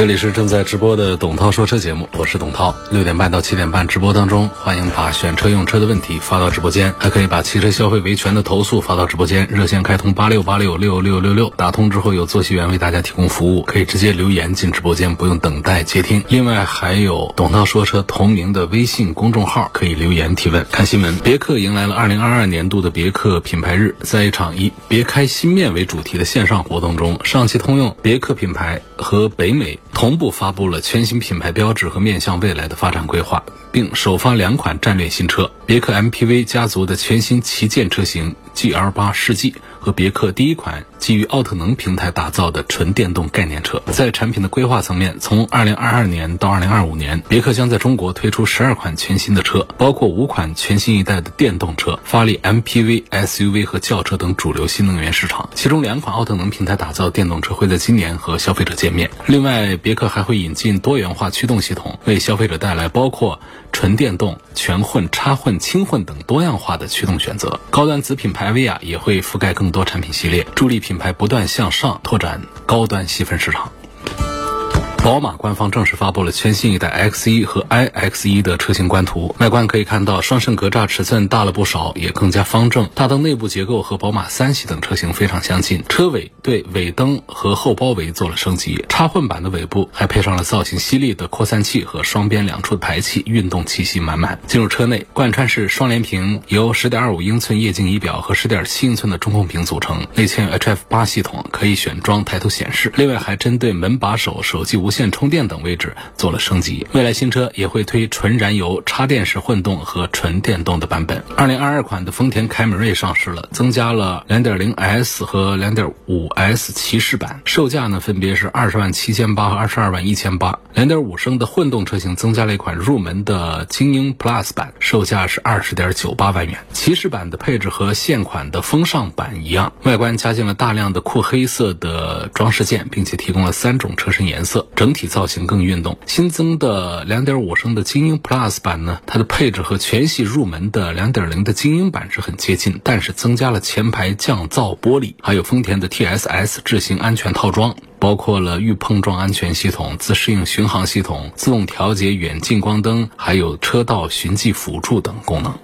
这里是正在直播的董涛说车节目，我是董涛。六点半到七点半直播当中，欢迎把选车用车的问题发到直播间，还可以把汽车消费维权的投诉发到直播间，热线开通八六八六六六六六，打通之后有作息员为大家提供服务，可以直接留言进直播间，不用等待接听。另外还有董涛说车同名的微信公众号，可以留言提问。看新闻，别克迎来了二零二二年度的别克品牌日，在一场以别开新面为主题的线上活动中，上汽通用别克品牌和北美。同步发布了全新品牌标志和面向未来的发展规划，并首发两款战略新车：别克 MPV 家族的全新旗舰车型 GL8 世纪。和别克第一款基于奥特能平台打造的纯电动概念车，在产品的规划层面，从二零二二年到二零二五年，别克将在中国推出十二款全新的车，包括五款全新一代的电动车，发力 MPV、SUV 和轿车等主流新能源市场。其中两款奥特能平台打造电动车会在今年和消费者见面。另外，别克还会引进多元化驱动系统，为消费者带来包括纯电动、全混、插混、轻混等多样化的驱动选择。高端子品牌威亚也会覆盖更。多产品系列，助力品牌不断向上拓展高端细分市场。宝马官方正式发布了全新一代 X1 和 iX1 的车型官图。外观可以看到，双肾格栅尺寸大了不少，也更加方正。大灯内部结构和宝马三系等车型非常相近。车尾对尾灯和后包围做了升级。插混版的尾部还配上了造型犀利的扩散器和双边两出的排气，运动气息满满。进入车内，贯穿式双联屏由10.25英寸液晶仪表和10.7英寸的中控屏组成，内嵌 HF8 系统，可以选装抬头显示。另外还针对门把手、手机无线线充电等位置做了升级。未来新车也会推纯燃油、插电式混动和纯电动的版本。二零二二款的丰田凯美瑞上市了，增加了两点零 S 和两点五 S 骑士版，售价呢分别是二十万七千八和二十二万一千八。两点五升的混动车型增加了一款入门的精英 Plus 版，售价是二十点九八万元。骑士版的配置和现款的风尚版一样，外观加进了大量的酷黑色的装饰件，并且提供了三种车身颜色。整体造型更运动。新增的2.5升的精英 Plus 版呢，它的配置和全系入门的2.0的精英版是很接近，但是增加了前排降噪玻璃，还有丰田的 TSS 智行安全套装，包括了预碰撞安全系统、自适应巡航系统、自动调节远近光灯，还有车道循迹辅助等功能。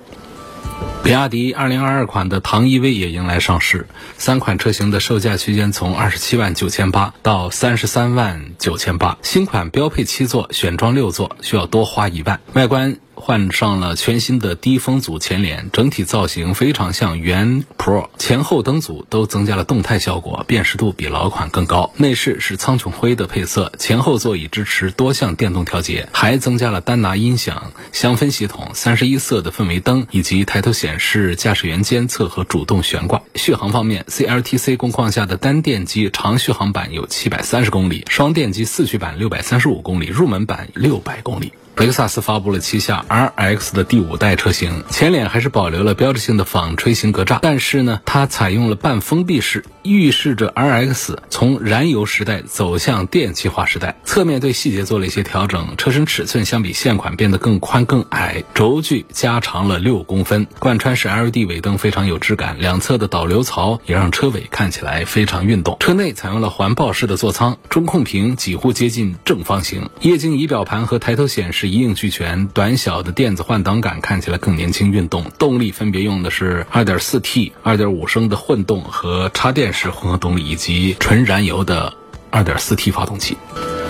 比亚迪2022款的唐 EV 也迎来上市，三款车型的售价区间从二十七万九千八到三十三万九千八。新款标配七座，选装六座需要多花一万。外观。换上了全新的低风阻前脸，整体造型非常像原 Pro，前后灯组都增加了动态效果，辨识度比老款更高。内饰是苍穹灰的配色，前后座椅支持多项电动调节，还增加了丹拿音响、香氛系统、三十一色的氛围灯以及抬头显示、驾驶员监测和主动悬挂。续航方面，CLTC 工况下的单电机长续航版有七百三十公里，双电机四驱版六百三十五公里，入门版六百公里。雷克萨斯发布了旗下 RX 的第五代车型，前脸还是保留了标志性的纺锤形格栅，但是呢，它采用了半封闭式，预示着 RX 从燃油时代走向电气化时代。侧面对细节做了一些调整，车身尺寸相比现款变得更宽更矮，轴距加长了六公分，贯穿式 LED 尾灯非常有质感，两侧的导流槽也让车尾看起来非常运动。车内采用了环抱式的座舱，中控屏几乎接近正方形，液晶仪表盘和抬头显示。一应俱全，短小的电子换挡杆看起来更年轻运动。动力分别用的是 2.4T、2.5升的混动和插电式混合动力，以及纯燃油的 2.4T 发动机。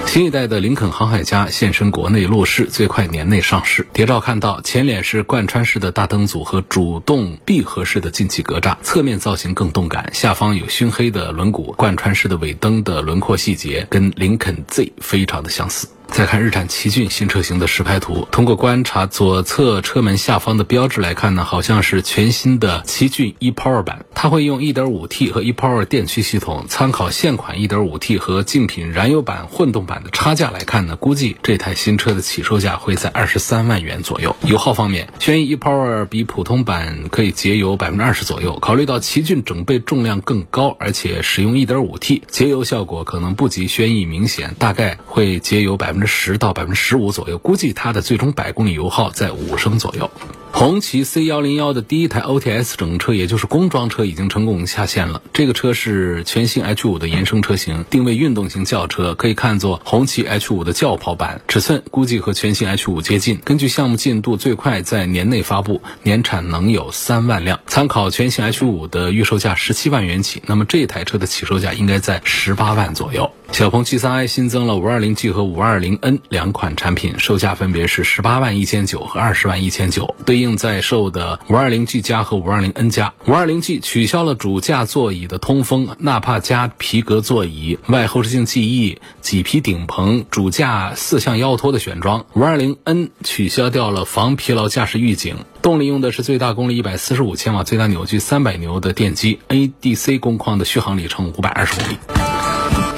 新一代的林肯航海家现身国内路试，最快年内上市。谍照看到，前脸是贯穿式的大灯组和主动闭合式的进气格栅，侧面造型更动感。下方有熏黑的轮毂，贯穿式的尾灯的轮廓细节跟林肯 Z 非常的相似。再看日产奇骏新车型的实拍图，通过观察左侧车门下方的标志来看呢，好像是全新的奇骏 ePower 版，它会用 1.5T 和 ePower 电驱系统。参考现款 1.5T 和竞品燃油版、混动版的差价来看呢，估计这台新车的起售价会在二十三万元左右。油耗方面，轩逸 ePower 比普通版可以节油百分之二十左右。考虑到奇骏整备重量更高，而且使用 1.5T，节油效果可能不及轩逸明显，大概会节油百分之。十到百分之十五左右，估计它的最终百公里油耗在五升左右。红旗 C 幺零幺的第一台 OTS 整车，也就是工装车，已经成功下线了。这个车是全新 H 五的延伸车型，定位运动型轿车，可以看作红旗 H 五的轿跑版，尺寸估计和全新 H 五接近。根据项目进度，最快在年内发布，年产能有三万辆。参考全新 H 五的预售价十七万元起，那么这台车的起售价应该在十八万左右。小鹏 G3i 新增了 520G 和 520N 两款产品，售价分别是十八万一千九和二十万一千九，对应在售的 520G 加和 520N 加。520G 取消了主驾座椅的通风、纳帕加皮革座椅、外后视镜记忆、麂皮顶棚、主驾四向腰托的选装。520N 取消掉了防疲劳驾驶预警，动力用的是最大功率一百四十五千瓦、最大扭矩三百牛的电机，ADC 工况的续航里程五百二十公里。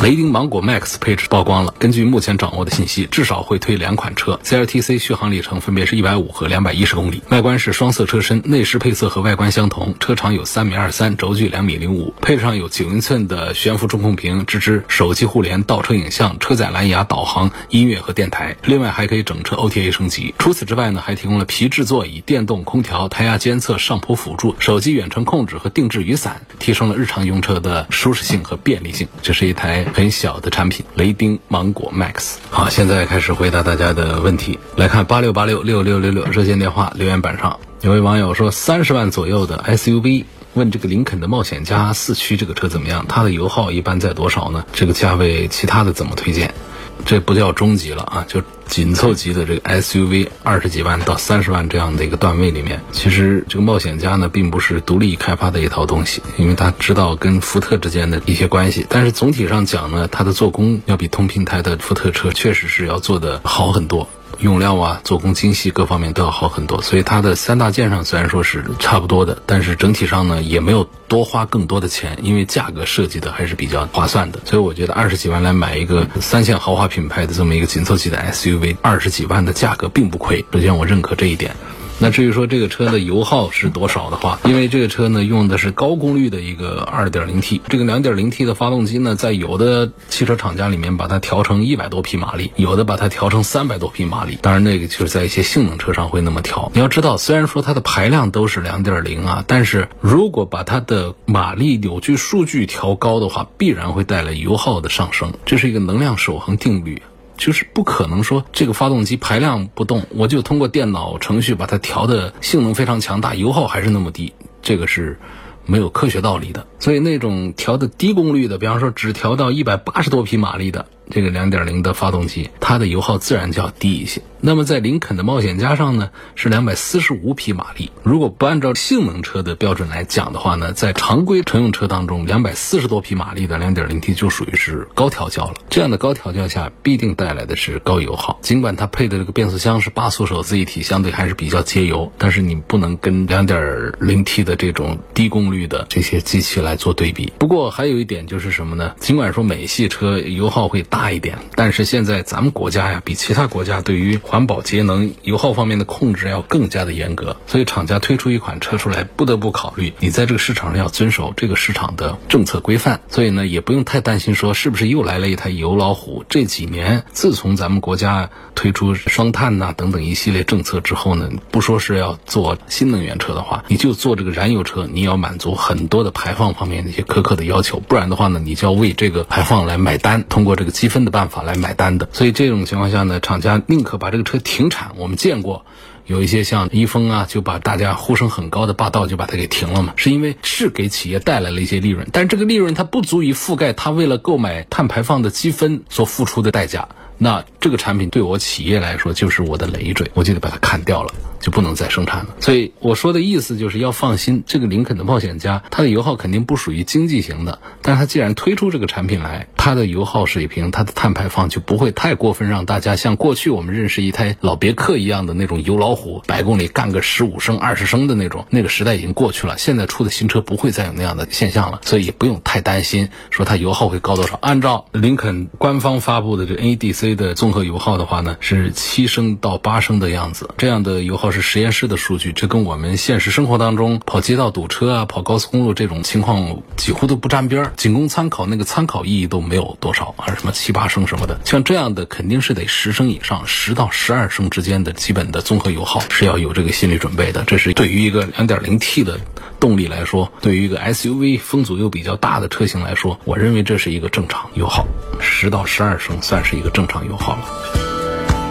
雷丁芒果 Max 配置曝光了。根据目前掌握的信息，至少会推两款车，CLTC 续航里程分别是一百五和两百一十公里。外观是双色车身，内饰配色和外观相同。车长有三米二三，轴距两米零五。配置上有九英寸的悬浮中控屏，支持手机互联、倒车影像、车载蓝牙导航、音乐和电台。另外还可以整车 OTA 升级。除此之外呢，还提供了皮质座椅、电动空调、胎压监测、上坡辅助、手机远程控制和定制雨伞，提升了日常用车的舒适性和便利性。这是一台。很小的产品，雷丁芒果 Max。好，现在开始回答大家的问题。来看八六八六六六六六热线电话留言板上，有位网友说三十万左右的 SUV，问这个林肯的冒险家四驱这个车怎么样？它的油耗一般在多少呢？这个价位其他的怎么推荐？这不叫中级了啊，就紧凑级的这个 SUV，二十几万到三十万这样的一个段位里面，其实这个冒险家呢，并不是独立开发的一套东西，因为他知道跟福特之间的一些关系。但是总体上讲呢，它的做工要比同平台的福特车确实是要做的好很多。用料啊，做工精细，各方面都要好很多。所以它的三大件上虽然说是差不多的，但是整体上呢也没有多花更多的钱，因为价格设计的还是比较划算的。所以我觉得二十几万来买一个三线豪华品牌的这么一个紧凑级的 SUV，二十几万的价格并不亏。首先我认可这一点。那至于说这个车的油耗是多少的话，因为这个车呢用的是高功率的一个 2.0T，这个 2.0T 的发动机呢，在有的汽车厂家里面把它调成一百多匹马力，有的把它调成三百多匹马力。当然那个就是在一些性能车上会那么调。你要知道，虽然说它的排量都是2.0啊，但是如果把它的马力扭矩数据调高的话，必然会带来油耗的上升，这是一个能量守恒定律。就是不可能说这个发动机排量不动，我就通过电脑程序把它调的性能非常强大，油耗还是那么低，这个是没有科学道理的。所以那种调的低功率的，比方说只调到一百八十多匹马力的。这个两点零的发动机，它的油耗自然就要低一些。那么在林肯的冒险家上呢，是两百四十五匹马力。如果不按照性能车的标准来讲的话呢，在常规乘用车当中，两百四十多匹马力的两点零 T 就属于是高调教了。这样的高调教下，必定带来的是高油耗。尽管它配的这个变速箱是八速手自一体，相对还是比较节油，但是你不能跟两点零 T 的这种低功率的这些机器来做对比。不过还有一点就是什么呢？尽管说美系车油耗会大。大一点，但是现在咱们国家呀，比其他国家对于环保节能、油耗方面的控制要更加的严格，所以厂家推出一款车出来，不得不考虑你在这个市场上要遵守这个市场的政策规范。所以呢，也不用太担心说是不是又来了一台油老虎。这几年，自从咱们国家推出双碳呐等等一系列政策之后呢，不说是要做新能源车的话，你就做这个燃油车，你要满足很多的排放方面的一些苛刻的要求，不然的话呢，你就要为这个排放来买单。通过这个基分的办法来买单的，所以这种情况下呢，厂家宁可把这个车停产。我们见过有一些像一丰啊，就把大家呼声很高的霸道就把它给停了嘛，是因为是给企业带来了一些利润，但这个利润它不足以覆盖它为了购买碳排放的积分所付出的代价。那这个产品对我企业来说就是我的累赘，我就得把它砍掉了。就不能再生产了，所以我说的意思就是要放心，这个林肯的冒险家，它的油耗肯定不属于经济型的，但它既然推出这个产品来，它的油耗水平、它的碳排放就不会太过分，让大家像过去我们认识一台老别克一样的那种油老虎，百公里干个十五升、二十升的那种，那个时代已经过去了。现在出的新车不会再有那样的现象了，所以也不用太担心说它油耗会高多少。按照林肯官方发布的这 NEDC 的综合油耗的话呢，是七升到八升的样子，这样的油耗。是实验室的数据，这跟我们现实生活当中跑街道堵车啊、跑高速公路这种情况几乎都不沾边儿，仅供参考，那个参考意义都没有多少，还是什么七八升什么的。像这样的肯定是得十升以上，十到十二升之间的基本的综合油耗是要有这个心理准备的。这是对于一个两点零 T 的动力来说，对于一个 SUV 风阻又比较大的车型来说，我认为这是一个正常油耗，十到十二升算是一个正常油耗了。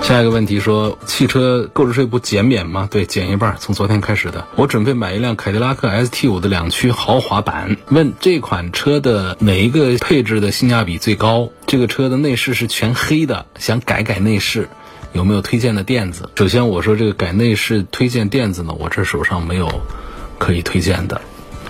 下一个问题说，汽车购置税不减免吗？对，减一半，从昨天开始的。我准备买一辆凯迪拉克 ST 五的两驱豪华版，问这款车的哪一个配置的性价比最高？这个车的内饰是全黑的，想改改内饰，有没有推荐的垫子？首先我说这个改内饰推荐垫子呢，我这手上没有可以推荐的。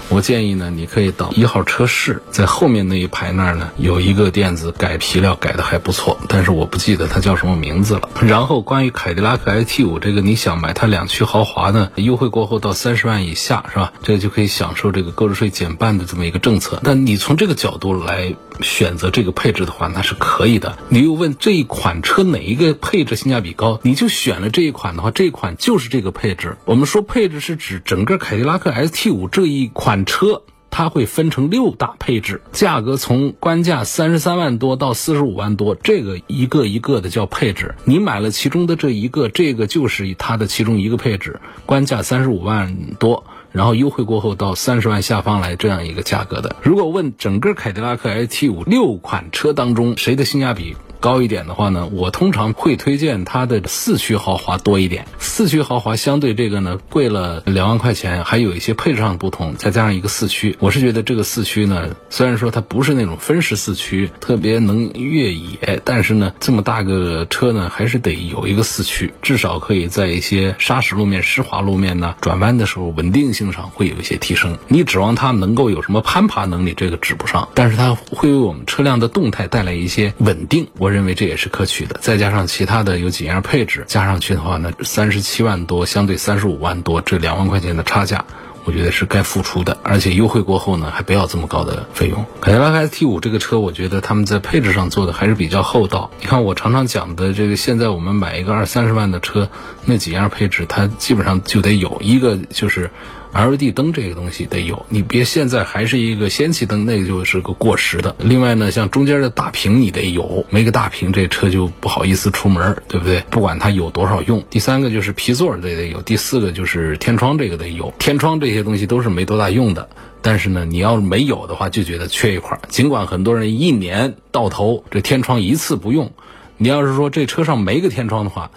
我建议呢，你可以到一号车室，在后面那一排那儿呢，有一个店子改皮料改的还不错，但是我不记得它叫什么名字了。然后关于凯迪拉克 ST 五这个，你想买它两驱豪华呢，优惠过后到三十万以下是吧？这个就可以享受这个购置税减半的这么一个政策。但你从这个角度来选择这个配置的话，那是可以的。你又问这一款车哪一个配置性价比高，你就选了这一款的话，这一款就是这个配置。我们说配置是指整个凯迪拉克 ST 五这一款。车它会分成六大配置，价格从官价三十三万多到四十五万多，这个一个一个的叫配置。你买了其中的这一个，这个就是它的其中一个配置，官价三十五万多，然后优惠过后到三十万下方来这样一个价格的。如果问整个凯迪拉克 ST 五六款车当中谁的性价比？高一点的话呢，我通常会推荐它的四驱豪华多一点。四驱豪华相对这个呢贵了两万块钱，还有一些配置上不同，再加上一个四驱，我是觉得这个四驱呢，虽然说它不是那种分时四驱，特别能越野，但是呢这么大个车呢，还是得有一个四驱，至少可以在一些砂石路面、湿滑路面呢转弯的时候稳定性上会有一些提升。你指望它能够有什么攀爬能力，这个指不上，但是它会为我们车辆的动态带来一些稳定。我。我认为这也是可取的，再加上其他的有几样配置加上去的话呢，三十七万多相对三十五万多这两万块钱的差价，我觉得是该付出的。而且优惠过后呢，还不要这么高的费用。凯迪拉克 ST 五这个车，我觉得他们在配置上做的还是比较厚道。你看我常常讲的这个，现在我们买一个二三十万的车，那几样配置它基本上就得有一个就是。LED 灯这个东西得有，你别现在还是一个氙气灯，那个就是个过时的。另外呢，像中间的大屏你得有，没个大屏这车就不好意思出门，对不对？不管它有多少用。第三个就是皮座这得有，第四个就是天窗这个得有。天窗这些东西都是没多大用的，但是呢，你要是没有的话，就觉得缺一块。尽管很多人一年到头这天窗一次不用，你要是说这车上没个天窗的话。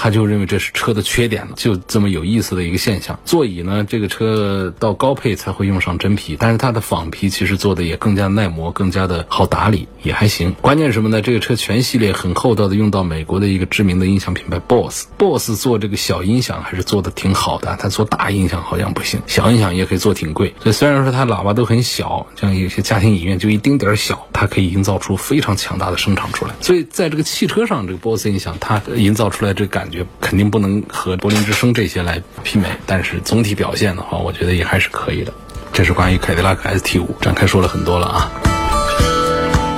他就认为这是车的缺点了，就这么有意思的一个现象。座椅呢，这个车到高配才会用上真皮，但是它的仿皮其实做的也更加耐磨，更加的好打理，也还行。关键什么呢？这个车全系列很厚道的用到美国的一个知名的音响品牌 BOSS，BOSS 做这个小音响还是做的挺好的，它做大音响好像不行，小音响也可以做挺贵。所以虽然说它喇叭都很小，像有些家庭影院就一丁点儿小，它可以营造出非常强大的声场出来。所以在这个汽车上，这个 BOSS 音响它营造出来这感。感觉肯定不能和柏林之声这些来媲美，但是总体表现的话，我觉得也还是可以的。这是关于凯迪拉克 ST 五展开说了很多了啊。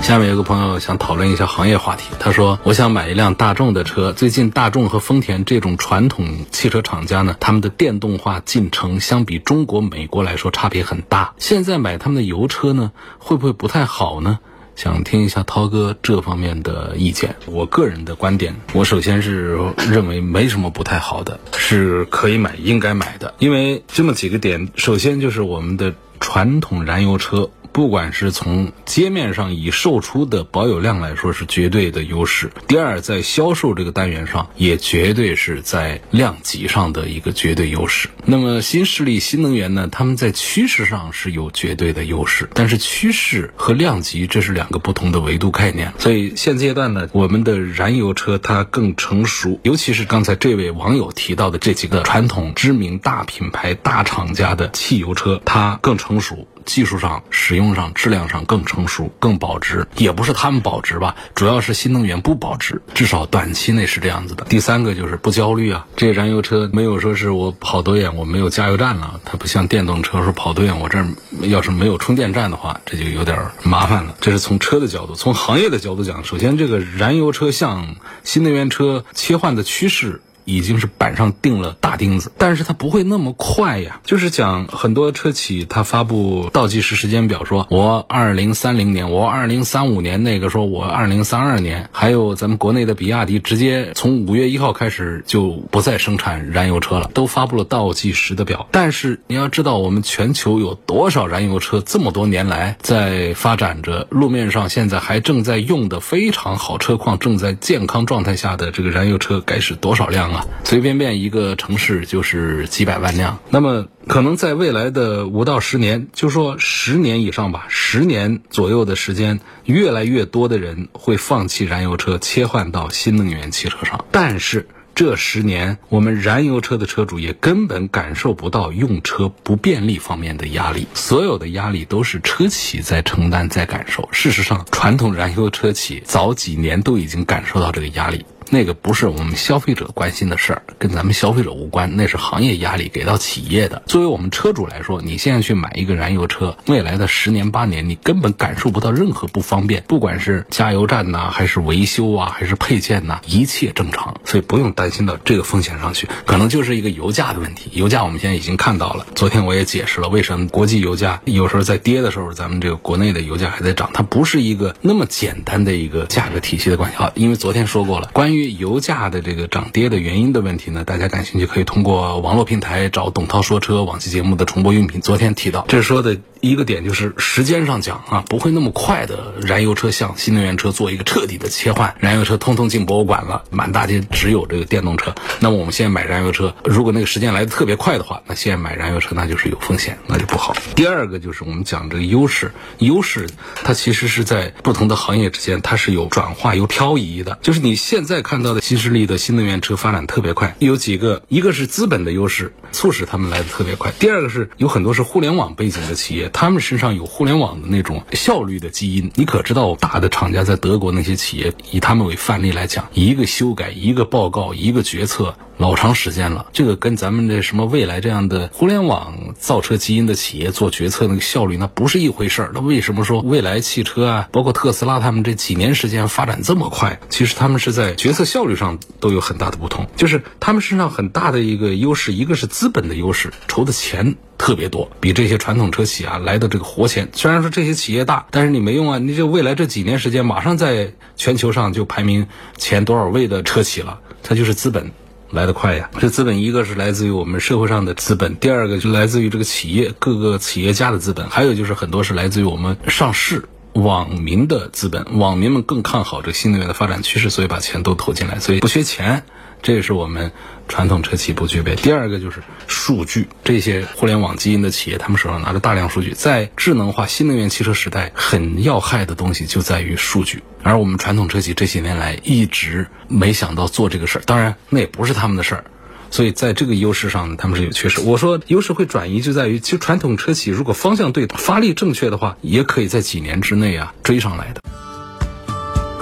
下面有个朋友想讨论一下行业话题，他说：“我想买一辆大众的车。最近大众和丰田这种传统汽车厂家呢，他们的电动化进程相比中国、美国来说差别很大。现在买他们的油车呢，会不会不太好呢？”想听一下涛哥这方面的意见。我个人的观点，我首先是认为没什么不太好的，是可以买、应该买的。因为这么几个点，首先就是我们的传统燃油车不管是从街面上已售出的保有量来说是绝对的优势，第二在销售这个单元上也绝对是在量级上的一个绝对优势。那么新势力新能源呢，他们在趋势上是有绝对的优势，但是趋势和量级这是两个不同的维度概念。所以现阶段呢，我们的燃油车它更成熟，尤其是刚才这位网友提到的这几个传统知名大品牌大厂家的汽油车，它更成熟。技术上、使用上、质量上更成熟、更保值，也不是他们保值吧，主要是新能源不保值，至少短期内是这样子的。第三个就是不焦虑啊，这燃油车没有说是我跑多远我没有加油站了，它不像电动车说跑多远我这儿要是没有充电站的话，这就有点麻烦了。这是从车的角度，从行业的角度讲，首先这个燃油车向新能源车切换的趋势。已经是板上钉了大钉子，但是它不会那么快呀。就是讲很多车企，它发布倒计时时间表，说我二零三零年，我二零三五年，那个说我二零三二年，还有咱们国内的比亚迪，直接从五月一号开始就不再生产燃油车了，都发布了倒计时的表。但是你要知道，我们全球有多少燃油车，这么多年来在发展着，路面上现在还正在用的非常好车况，正在健康状态下的这个燃油车，该是多少辆？啊，随便便一个城市就是几百万辆。那么，可能在未来的五到十年，就说十年以上吧，十年左右的时间，越来越多的人会放弃燃油车，切换到新能源汽车上。但是，这十年，我们燃油车的车主也根本感受不到用车不便利方面的压力，所有的压力都是车企在承担、在感受。事实上，传统燃油车企早几年都已经感受到这个压力。那个不是我们消费者关心的事儿，跟咱们消费者无关，那是行业压力给到企业的。作为我们车主来说，你现在去买一个燃油车，未来的十年八年，你根本感受不到任何不方便，不管是加油站呐，还是维修啊，还是配件呐，一切正常，所以不用担心到这个风险上去。可能就是一个油价的问题，油价我们现在已经看到了。昨天我也解释了，为什么国际油价有时候在跌的时候，咱们这个国内的油价还在涨，它不是一个那么简单的一个价格体系的关系啊。因为昨天说过了，关于对油价的这个涨跌的原因的问题呢，大家感兴趣可以通过网络平台找董涛说车往期节目的重播音频。昨天提到，这说的一个点就是时间上讲啊，不会那么快的燃油车向新能源车做一个彻底的切换，燃油车通通进博物馆了，满大街只有这个电动车。那么我们现在买燃油车，如果那个时间来的特别快的话，那现在买燃油车那就是有风险，那就不好。第二个就是我们讲这个优势，优势它其实是在不同的行业之间，它是有转化、有漂移的，就是你现在看到的。新势力的新能源车发展特别快，有几个，一个是资本的优势，促使他们来的特别快；第二个是有很多是互联网背景的企业，他们身上有互联网的那种效率的基因。你可知道，大的厂家在德国那些企业，以他们为范例来讲，一个修改，一个报告，一个决策。老长时间了，这个跟咱们这什么未来这样的互联网造车基因的企业做决策那个效率那不是一回事儿。那为什么说未来汽车啊，包括特斯拉他们这几年时间发展这么快？其实他们是在决策效率上都有很大的不同。就是他们身上很大的一个优势，一个是资本的优势，筹的钱特别多，比这些传统车企啊来的这个活钱。虽然说这些企业大，但是你没用啊，你这未来这几年时间，马上在全球上就排名前多少位的车企了，它就是资本。来得快呀！这资本一个是来自于我们社会上的资本，第二个就来自于这个企业各个企业家的资本，还有就是很多是来自于我们上市网民的资本。网民们更看好这新能源的发展趋势，所以把钱都投进来，所以不缺钱。这也是我们传统车企不具备。第二个就是数据，这些互联网基因的企业，他们手上拿着大量数据，在智能化新能源汽车时代，很要害的东西就在于数据。而我们传统车企这些年来一直没想到做这个事儿，当然那也不是他们的事儿。所以在这个优势上，他们是有缺失。我说优势会转移，就在于其实传统车企如果方向对、发力正确的话，也可以在几年之内啊追上来的。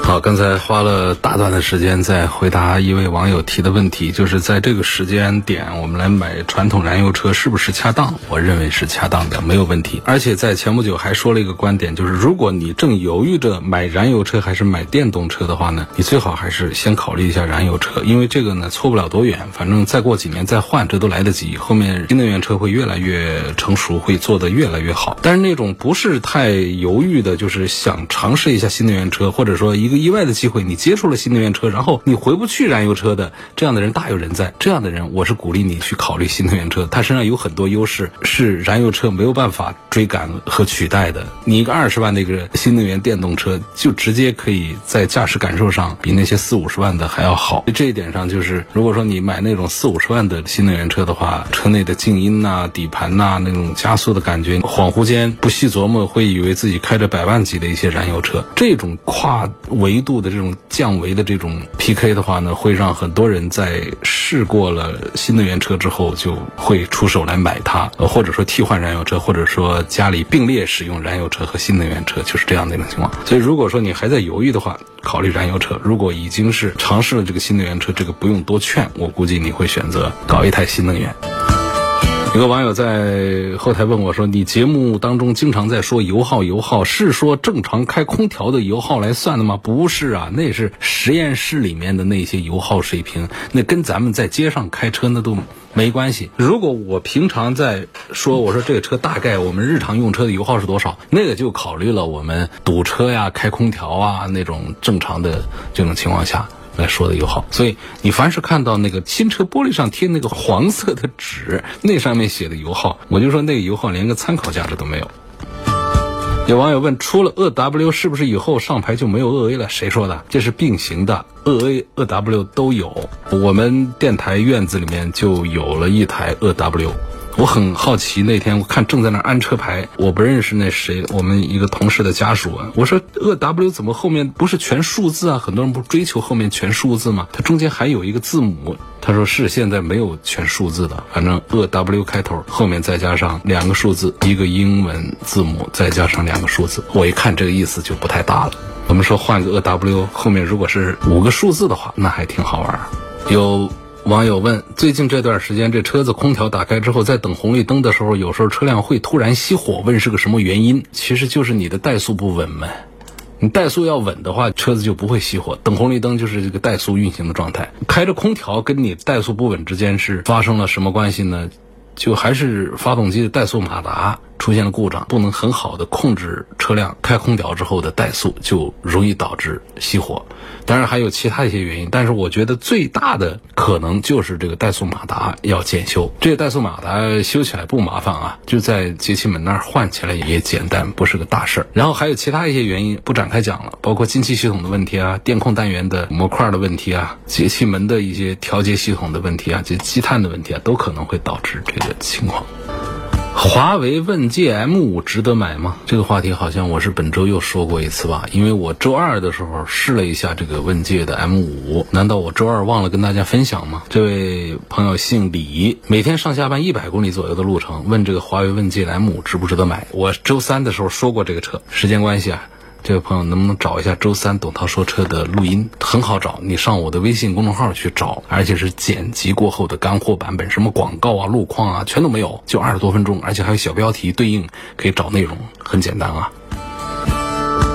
好，刚才花了大段的时间在回答一位网友提的问题，就是在这个时间点，我们来买传统燃油车是不是恰当？我认为是恰当的，没有问题。而且在前不久还说了一个观点，就是如果你正犹豫着买燃油车还是买电动车的话呢，你最好还是先考虑一下燃油车，因为这个呢错不了多远，反正再过几年再换，这都来得及。后面新能源车会越来越成熟，会做得越来越好。但是那种不是太犹豫的，就是想尝试一下新能源车，或者说一个。意外的机会，你接触了新能源车，然后你回不去燃油车的这样的人大有人在。这样的人，我是鼓励你去考虑新能源车，他身上有很多优势，是燃油车没有办法追赶和取代的。你一个二十万的一个新能源电动车，就直接可以在驾驶感受上比那些四五十万的还要好。这一点上，就是如果说你买那种四五十万的新能源车的话，车内的静音呐、底盘呐那种加速的感觉，恍惚间不细琢磨会以为自己开着百万级的一些燃油车。这种跨维维度的这种降维的这种 PK 的话呢，会让很多人在试过了新能源车之后，就会出手来买它，或者说替换燃油车，或者说家里并列使用燃油车和新能源车，就是这样的一种情况。所以，如果说你还在犹豫的话，考虑燃油车；如果已经是尝试了这个新能源车，这个不用多劝，我估计你会选择搞一台新能源。有个网友在后台问我说：“你节目当中经常在说油耗，油耗是说正常开空调的油耗来算的吗？不是啊，那是实验室里面的那些油耗水平，那跟咱们在街上开车那都没关系。如果我平常在说，我说这个车大概我们日常用车的油耗是多少，那个就考虑了我们堵车呀、开空调啊那种正常的这种情况下。”来说的油耗，所以你凡是看到那个新车玻璃上贴那个黄色的纸，那上面写的油耗，我就说那个油耗连个参考价值都没有。有网友问，出了鄂 W，是不是以后上牌就没有鄂 A 了？谁说的？这是并行的，鄂 A、鄂 W 都有。我们电台院子里面就有了一台鄂 W。我很好奇，那天我看正在那安车牌，我不认识那谁，我们一个同事的家属啊。我说鄂 W 怎么后面不是全数字啊？很多人不追求后面全数字吗？它中间还有一个字母。他说是现在没有全数字的，反正鄂 W 开头，后面再加上两个数字，一个英文字母，再加上两个数字。我一看这个意思就不太大了。我们说换个鄂 W，后面如果是五个数字的话，那还挺好玩。有。网友问：最近这段时间，这车子空调打开之后，在等红绿灯的时候，有时候车辆会突然熄火，问是个什么原因？其实就是你的怠速不稳嘛。你怠速要稳的话，车子就不会熄火。等红绿灯就是这个怠速运行的状态。开着空调跟你怠速不稳之间是发生了什么关系呢？就还是发动机的怠速马达。出现了故障，不能很好的控制车辆开空调之后的怠速，就容易导致熄火。当然还有其他一些原因，但是我觉得最大的可能就是这个怠速马达要检修。这个怠速马达修起来不麻烦啊，就在节气门那儿换起来也简单，不是个大事儿。然后还有其他一些原因不展开讲了，包括进气系统的问题啊、电控单元的模块的问题啊、节气门的一些调节系统的问题啊、这积碳的问题啊，都可能会导致这个情况。华为问界 M5 值得买吗？这个话题好像我是本周又说过一次吧，因为我周二的时候试了一下这个问界的 M5，难道我周二忘了跟大家分享吗？这位朋友姓李，每天上下班一百公里左右的路程，问这个华为问界 M5 值不值得买？我周三的时候说过这个车，时间关系啊。这位朋友能不能找一下周三董涛说车的录音？很好找，你上我的微信公众号去找，而且是剪辑过后的干货版本，什么广告啊、路况啊，全都没有，就二十多分钟，而且还有小标题对应，可以找内容，很简单啊。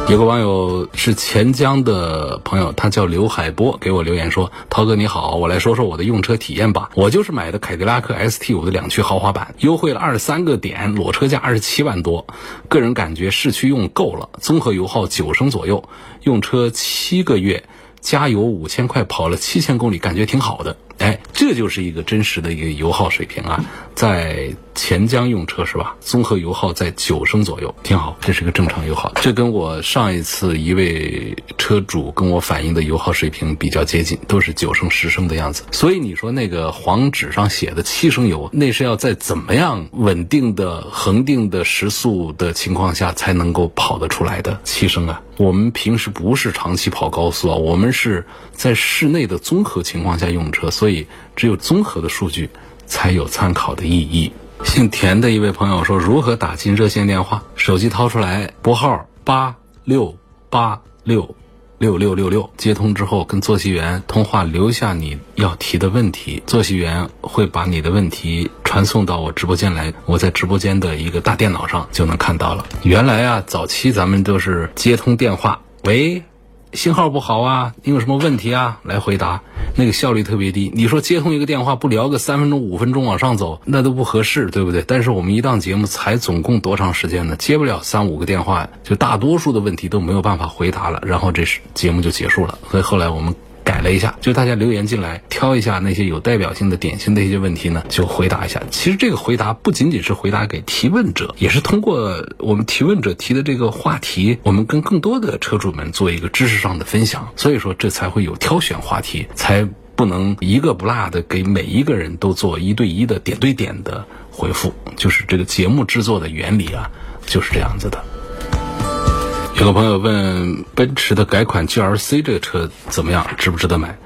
有个网友是钱江的朋友，他叫刘海波，给我留言说：“涛哥你好，我来说说我的用车体验吧。我就是买的凯迪拉克 ST 五的两驱豪华版，优惠了二十三个点，裸车价二十七万多。个人感觉市区用够了，综合油耗九升左右，用车七个月，加油五千块，跑了七千公里，感觉挺好的。哎，这就是一个真实的一个油耗水平啊，在。”钱江用车是吧？综合油耗在九升左右，挺好，这是个正常油耗。这跟我上一次一位车主跟我反映的油耗水平比较接近，都是九升、十升的样子。所以你说那个黄纸上写的七升油，那是要在怎么样稳定的恒定的时速的情况下才能够跑得出来的七升啊？我们平时不是长期跑高速啊，我们是在室内的综合情况下用车，所以只有综合的数据才有参考的意义。姓田的一位朋友说：“如何打进热线电话？手机掏出来，拨号八六八六六六六六，接通之后跟坐席员通话，留下你要提的问题，坐席员会把你的问题传送到我直播间来，我在直播间的一个大电脑上就能看到了。原来啊，早期咱们都是接通电话，喂。”信号不好啊，你有什么问题啊？来回答。那个效率特别低。你说接通一个电话不聊个三分钟、五分钟往上走，那都不合适，对不对？但是我们一档节目才总共多长时间呢？接不了三五个电话，就大多数的问题都没有办法回答了，然后这是节目就结束了。所以后来我们。了一下，就大家留言进来，挑一下那些有代表性的、典型的一些问题呢，就回答一下。其实这个回答不仅仅是回答给提问者，也是通过我们提问者提的这个话题，我们跟更多的车主们做一个知识上的分享。所以说，这才会有挑选话题，才不能一个不落的给每一个人都做一对一的点对点的回复。就是这个节目制作的原理啊，就是这样子的。有个朋友问奔驰的改款 GLC 这个车怎么样，值不值得买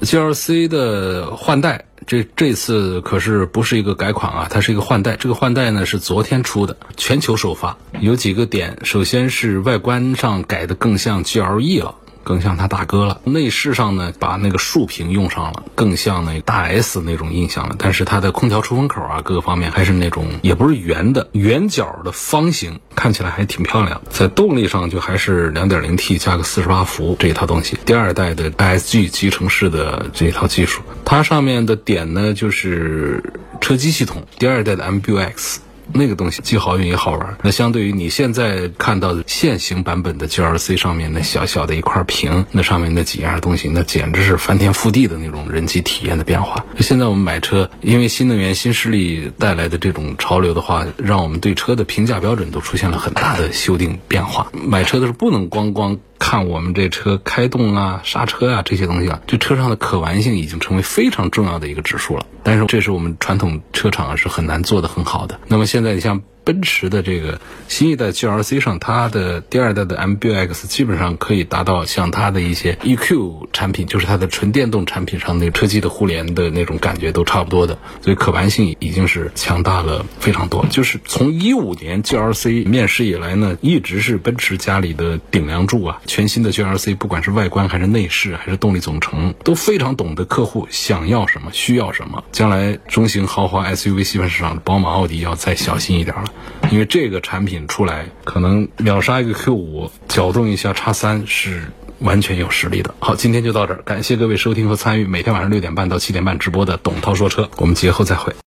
？GLC 的换代，这这次可是不是一个改款啊，它是一个换代。这个换代呢是昨天出的，全球首发，有几个点，首先是外观上改的更像 GLE 了。更像他大哥了。内饰上呢，把那个竖屏用上了，更像那大 S 那种印象了。但是它的空调出风口啊，各个方面还是那种也不是圆的，圆角的方形，看起来还挺漂亮。在动力上就还是 2.0T 加个48伏这一套东西，第二代的 ISG 集成式的这一套技术。它上面的点呢，就是车机系统，第二代的 MBUX。那个东西既好用也好玩。那相对于你现在看到的现行版本的 GLC 上面那小小的一块屏，那上面那几样东西，那简直是翻天覆地的那种人机体验的变化。现在我们买车，因为新能源新势力带来的这种潮流的话，让我们对车的评价标准都出现了很大的修订变化。买车的时候不能光光。看我们这车开动啊、刹车啊这些东西啊，这车上的可玩性已经成为非常重要的一个指数了。但是这是我们传统车厂是很难做的很好的。那么现在你像。奔驰的这个新一代 GLC 上，它的第二代的 MBUX 基本上可以达到像它的一些 EQ 产品，就是它的纯电动产品上那个车机的互联的那种感觉都差不多的，所以可玩性已经是强大了非常多。就是从一五年 GLC 面世以来呢，一直是奔驰家里的顶梁柱啊。全新的 GLC 不管是外观还是内饰还是动力总成，都非常懂得客户想要什么、需要什么。将来中型豪华 SUV 细分市场，宝马、奥迪要再小心一点了。因为这个产品出来，可能秒杀一个 Q 五，搅动一下叉三是完全有实力的。好，今天就到这儿，感谢各位收听和参与每天晚上六点半到七点半直播的董涛说车，我们节后再会。